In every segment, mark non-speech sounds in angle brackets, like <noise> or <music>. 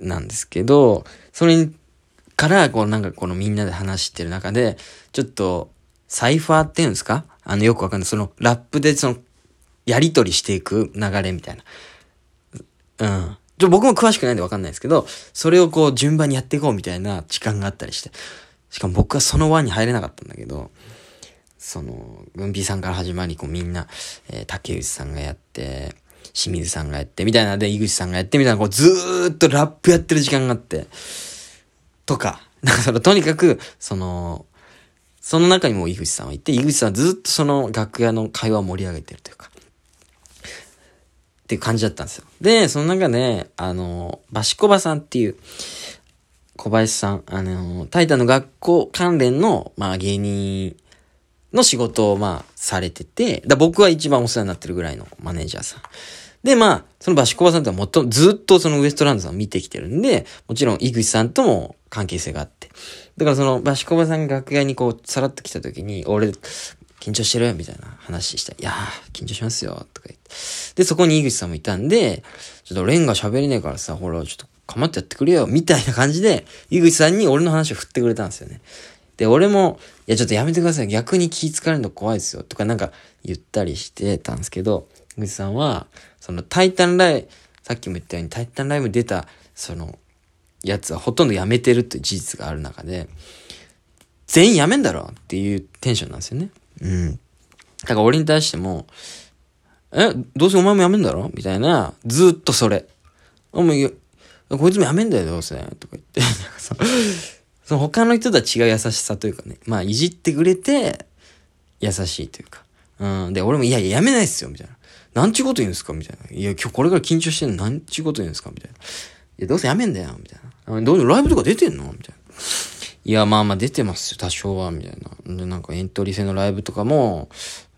なんですけど、それから、こうなんかこのみんなで話してる中で、ちょっと、サイファーっていうんですか？あの、よくわかんない。その、ラップでその、やりとりしていく流れみたいな。うん。ちょ、僕も詳しくないんでわかんないですけど、それをこう順番にやっていこうみたいな時間があったりして。しかも僕はその輪に入れなかったんだけど、その、軍備さんから始まり、こうみんな、えー、竹内さんがやって、清水さんがやって、みたいなで、井口さんがやって、みたいな、こうずーっとラップやってる時間があって、とか、<laughs> なんかその、とにかく、その、その中にも井口さんはいて、井口さんはずっとその楽屋の会話を盛り上げてるというか、っていう感じだったんですよ。で、その中で、あの、バシコバさんっていう、小林さん、あの、タイタンの学校関連の、まあ芸人の仕事を、まあ、されてて、だ僕は一番お世話になってるぐらいのマネージャーさん。で、まあ、そのバシコバさんとはもっとずっとそのウエストランドさんを見てきてるんで、もちろん井口さんとも関係性があって。だからそのバシコバさんが楽屋にこう、さらっと来た時に、俺、緊張してる？みたいな話した。いやー、緊張しますよ。とか言って。で、そこに井口さんもいたんで、ちょっとレンが喋れねえからさ、ほら、ちょっとかまってやってくれよ。みたいな感じで、井口さんに俺の話を振ってくれたんですよね。で、俺も、いや、ちょっとやめてください。逆に気使われるの怖いですよ。とかなんか言ったりしてたんですけど、井口さんは、その、タイタンライブ、さっきも言ったように、タイタンライブ出た、その、やつはほとんどやめてるっていう事実がある中で、全員やめんだろっていうテンションなんですよね。うん。だから俺に対しても、え、どうせお前もやめんだろ？みたいな、ずっとそれ。お前、こいつもやめんだよ、どうせ。とか言って。その他の人とは違う優しさというかね。まあ、いじってくれて、優しいというか。うん。で、俺も、いやいや、やめないっすよ、みたいな。なんちゅうこと言うんですかみたいな。いや、今日これから緊張してんの、なんちゅうこと言うんですかみたいな。いや、どうせやめんだよ、みたいな。どうせライブとか出てんのみたいな。いや、まあまあ出てますよ、多少は、みたいな。で、なんかエントリー戦のライブとかも、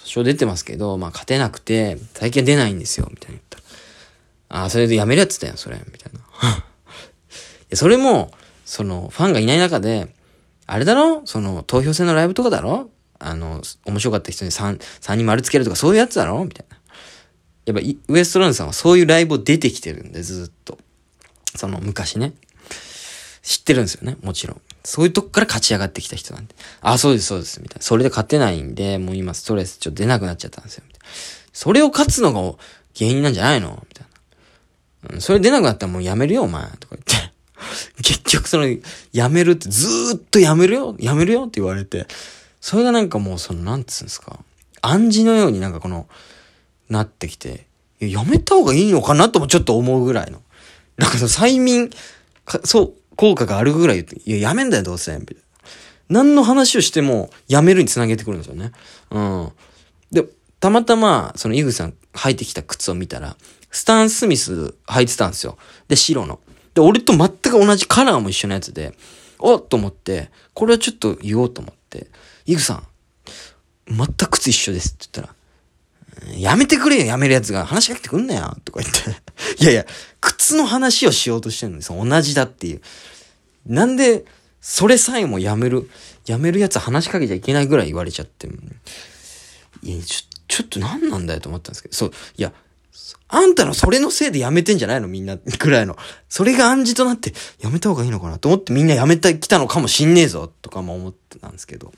多少出てますけど、まあ勝てなくて、最近出ないんですよ、みたいな言ったら。ああ、それでやめるやつだよ、それ、みたいな。<laughs> いやそれも、その、ファンがいない中で、あれだろ？その、投票戦のライブとかだろ？あの、面白かった人に3、3人丸つけるとかそういうやつだろ？みたいな。やっぱ、ウエストランドさんはそういうライブを出てきてるんで、ずっと。その、昔ね。知ってるんですよね、もちろん。そういうとこから勝ち上がってきた人なんで。あ、そうです、そうです、みたいな。それで勝てないんで、もう今ストレスちょっと出なくなっちゃったんですよ、みたいな。それを勝つのが原因なんじゃないの？みたいな。うん、それ出なくなったらもうやめるよ、お前。とか言って。結局その、やめるって、ずっとやめるよやめるよって言われて。それがなんかもうその、なんつうんですか。暗示のようになんかこの、なってきて、やめた方がいいのかなともちょっと思うぐらいの。なんかその催眠、そう、効果があるぐらい言って、いや、やめんだよ、どうせ。みたいな。何の話をしても、やめるにつなげてくるんですよね。うん。で、たまたま、そのイグさん履いてきた靴を見たら、スタン・スミス履いてたんですよ。で、白の。で、俺と全く同じカラーも一緒のやつで、おっと思って、これはちょっと言おうと思って、イグさん、全く靴一緒ですって言ったら、やめてくれよ、やめるやつが。話しかけてくんなよ、とか言って。いやいや、靴の話をしようとしてるんですよ。同じだっていう。なんで、それさえもやめる、やめるやつ話しかけちゃいけないぐらい言われちゃって。いや、ちょ、ちょっと何なんだよと思ったんですけど、そう、いや、あんたのそれのせいでやめてんじゃないの？みんな、ぐらいの。それが暗示となって、やめた方がいいのかなと思ってみんなやめてきたのかもしんねえぞ、とかも思ってたんですけど。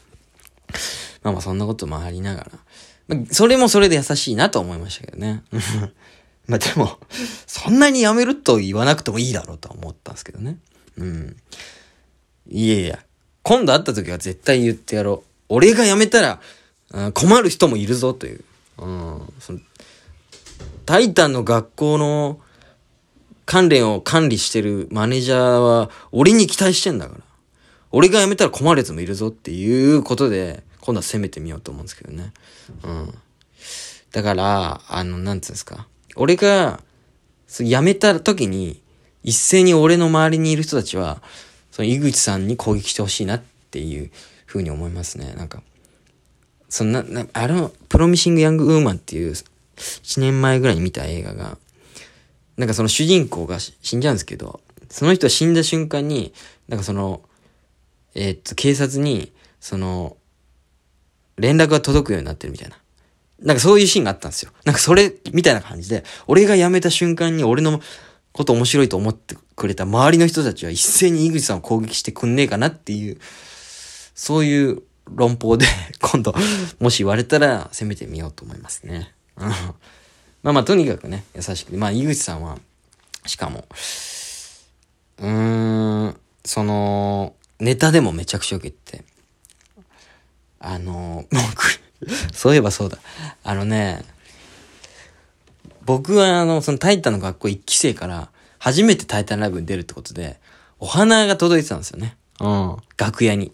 まあまあそんなこともありながら。まあ、それもそれで優しいなと思いましたけどね。<laughs> まあでも、そんなにやめると言わなくてもいいだろうとは思ったんですけどね。うん。いやいや、今度会った時は絶対言ってやろう。俺が辞めたら、うん困る人もいるぞという。うん。そタイタンの学校の関連を管理してるマネージャーは、俺に期待してんだから。俺が辞めたら困る奴もいるぞっていうことで、今度は攻めてみようと思うんですけどね。うん。だから、あの、なんつうんですか。俺が、辞めた時に、一斉に俺の周りにいる人たちは、その井口さんに攻撃してほしいなっていうふうに思いますね。なんか、そんな、なあの、プロミシング・ヤング・ウーマンっていう、1年前ぐらいに見た映画が、なんかその主人公が死んじゃうんですけど、その人は死んだ瞬間に、なんかその、えー、っと、警察に、その、連絡が届くようになってるみたいな。なんかそういうシーンがあったんですよ。なんかそれ、みたいな感じで、俺が辞めた瞬間に俺のこと面白いと思ってくれた周りの人たちは一斉に井口さんを攻撃してくんねえかなっていう、そういう論法で <laughs> 今度、もし言われたら攻めてみようと思いますね。<laughs> まあまあ、とにかくね、優しくて、まあ、井口さんは、しかも、うーん、その、ネタでもめちゃくちゃ受けて、あの、僕、そういえばそうだ。あのね、僕はあの、そのタイタンの学校1期生から、初めてタイタンライブに出るってことで、お花が届いてたんですよね。うん。楽屋に。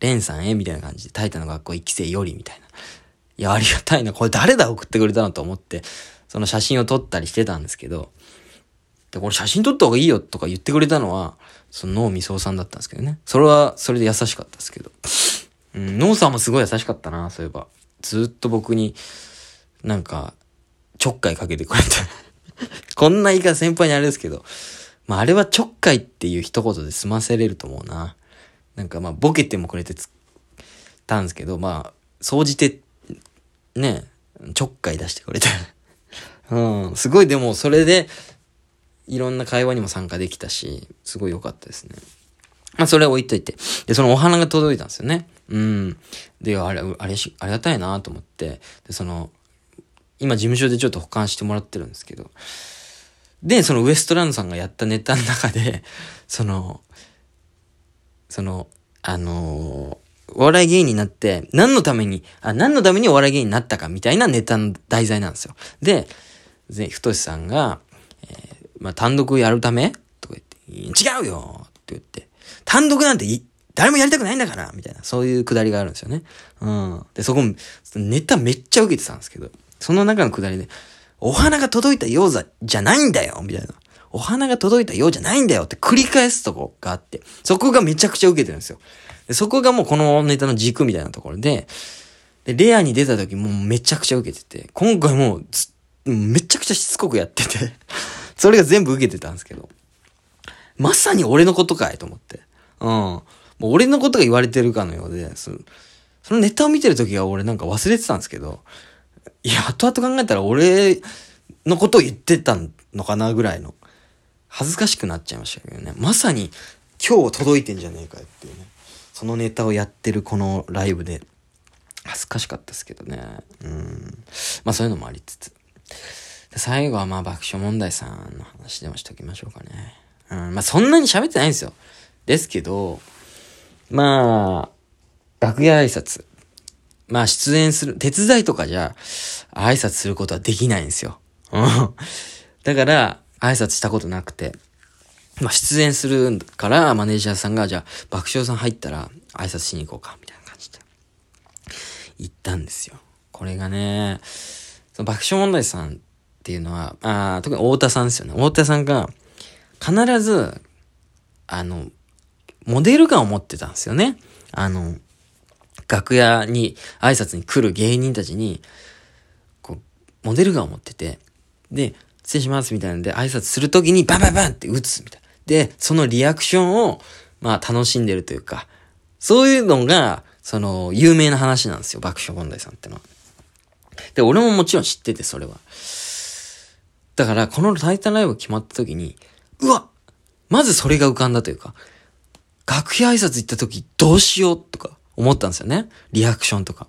レンさんへみたいな感じで、タイタンの学校1期生よりみたいな。いや、ありがたいな。これ誰だ？送ってくれたのと思って、その写真を撮ったりしてたんですけど、で、これ写真撮った方がいいよとか言ってくれたのは、その脳みそさんだったんですけどね。それは、それで優しかったですけど。うん、脳さんもすごい優しかったな、そういえば。ずっと僕に、なんか、ちょっかいかけてくれて <laughs> こんな言い方先輩にあれですけど、まああれはちょっかいっていう一言で済ませれると思うな。なんかまあボケてもくれてたんですけど、まあ、総じて、ね、ちょっかい出してくれて <laughs> うん、すごいでもそれで、いろんな会話にも参加できたし、すごい良かったですね。まあ、それは置いといて。で、そのお花が届いたんですよね。うん。で、あれ、あれし、ありがたいなと思って、で、その、今事務所でちょっと保管してもらってるんですけど、で、そのウエストランドさんがやったネタの中で、その、その、あのー、お笑い芸人になって、何のために、あ、何のためにお笑い芸人になったかみたいなネタの題材なんですよ。で、ぜ、太さんが、えー、まあ、単独やるためとか言って、違うよって言って、単独なんて誰もやりたくないんだからみたいな、そういうくだりがあるんですよね。うん。で、そこ、ネタめっちゃ受けてたんですけど、その中のくだりで、お花が届いたよう、じゃないんだよみたいな。お花が届いたようじゃないんだよって繰り返すとこがあって、そこがめちゃくちゃ受けてるんですよ。でそこがもうこのネタの軸みたいなところで、で、レアに出た時もうめちゃくちゃ受けてて、今回もうめちゃくちゃしつこくやってて <laughs> それが全部受けてたんですけど、まさに俺のことかいと思って。うん。もう俺のことが言われてるかのようで、そのネタを見てる時は俺なんか忘れてたんですけど、いや、後々考えたら俺のことを言ってたのかなぐらいの、恥ずかしくなっちゃいましたけどね。まさに今日届いてんじゃねえかよっていうね。そのネタをやってるこのライブで、恥ずかしかったですけどね。うん。まあそういうのもありつつ。最後はまあ爆笑問題さんの話でもしときましょうかね。うん。まあそんなに喋ってないんですよ。ですけど、まあ、楽屋挨拶。まあ出演する、手伝いとかじゃ挨拶することはできないんですよ。うん。だから、挨拶したことなくて。まあ出演するから、マネージャーさんが、じゃあ爆笑さん入ったら挨拶しに行こうか、みたいな感じで。行ったんですよ。これがね、その爆笑問題さんっていうのは、あ特に太田さんですよね。太田さんが、必ず、あの、モデル感を持ってたんですよね。あの、楽屋に挨拶に来る芸人たちに、こう、モデルガンを持ってて、で、失礼しますみたいなんで挨拶するときにバンバンバンって打つみたいな。で、そのリアクションを、まあ楽しんでるというか、そういうのが、その、有名な話なんですよ、爆笑問題さんってのは。で、俺ももちろん知ってて、それは。だから、このタイタンライブ決まった時に、うわまずそれが浮かんだというか、楽屋挨拶行った時どうしようとか思ったんですよね。リアクションとか。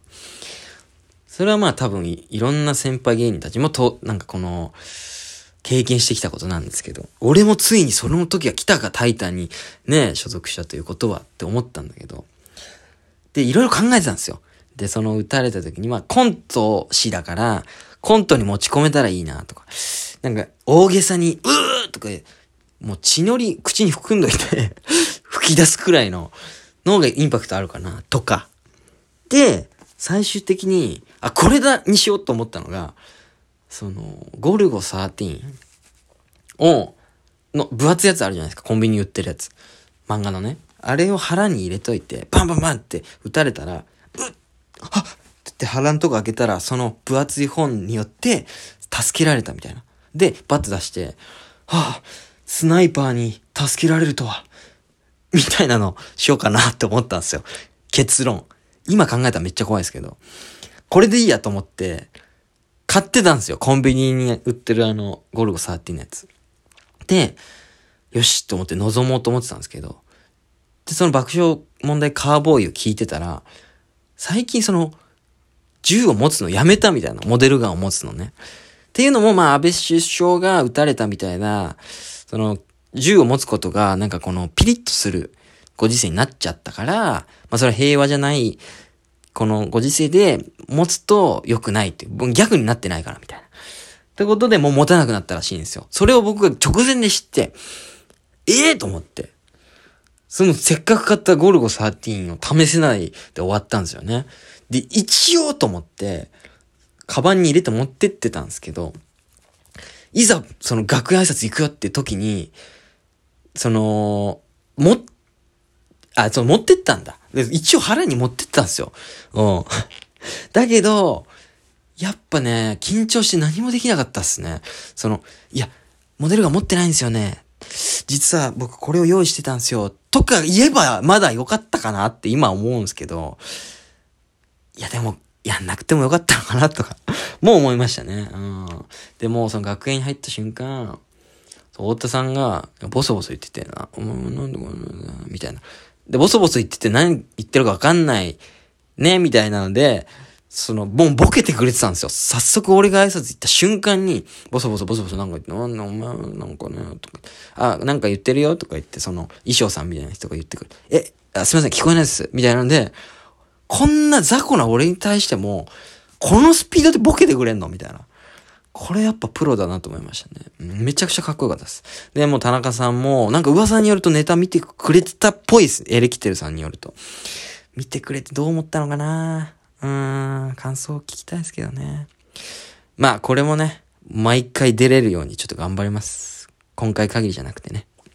それはまあ多分いろんな先輩芸人たちもと、なんかこの、経験してきたことなんですけど、俺もついにその時が来たかタイタンにね、所属したということはって思ったんだけど、で、いろいろ考えてたんですよ。で、その撃たれた時に、まあコント師だから、コントに持ち込めたらいいなとか、なんか大げさに、うーとか、もう血のり口に含んどいて <laughs> 吹き出すくらいののがインパクトあるかな、とか。で、最終的に、あ、これだにしようと思ったのが、その、ゴルゴ13を、の、分厚いやつあるじゃないですか。コンビニ売ってるやつ。漫画のね。あれを腹に入れといて、バンバンバンって撃たれたら、うっはっって腹のとこ開けたら、その分厚い本によって、助けられたみたいな。で、バッと出して、はあ、スナイパーに助けられるとは、みたいなのしようかなって思ったんですよ。結論。今考えたらめっちゃ怖いですけど。これでいいやと思って、買ってたんですよ。コンビニに売ってるあの、ゴルゴ13のやつ。で、よしと思って臨もうと思ってたんですけど、で、その爆笑問題カーボーイを聞いてたら、最近その、銃を持つのやめたみたいな、モデルガンを持つのね。っていうのも、まあ、安倍首相が撃たれたみたいな、その、銃を持つことが、なんかこの、ピリッとするご時世になっちゃったから、まあ、それは平和じゃない、このご時世で持つと良くないっていう、逆になってないから、みたいな。ってことでもう持たなくなったらしいんですよ。それを僕が直前で知って、ええー、と思って。そのせっかく買ったゴルゴ13を試せないで終わったんですよね。で、一応と思って、カバンに入れて持ってってたんですけど、いざ、その楽屋挨拶行くよって時に、その、も、あ、そう、持ってったんだ。一応腹に持ってったんですよ。うん。<laughs> だけど、やっぱね、緊張して何もできなかったっすね。その、いや、モデルが持ってないんですよね。実は僕これを用意してたんですよ。とか言えばまだ良かったかなって今思うんですけど、いやでも、やんなくてもよかったのかなとか <laughs> もう思いましたね。うん。でも、その学園に入った瞬間、太田さんが、ボソボソ言っててな、お前なんでこんなみたいな。で、ボソボソ言ってて何言ってるかわかんない、ね、みたいなので、その、もうボケてくれてたんですよ。早速俺が挨拶行った瞬間に、ボソボソボソボソなんか言って、なんお前なんかね、とか、あ、なんか言ってるよとか言って、その、衣装さんみたいな人が言ってくる。え、あすいません、聞こえないです。みたいなんで、こんな雑魚な俺に対しても、このスピードでボケてくれんの？みたいな。これやっぱプロだなと思いましたね。めちゃくちゃかっこよかったです。で、も田中さんも、なんか噂によるとネタ見てくれてたっぽいです。エレキテルさんによると。見てくれてどう思ったのかな？うーん、感想を聞きたいですけどね。まあ、これもね、毎回出れるようにちょっと頑張ります。今回限りじゃなくてね。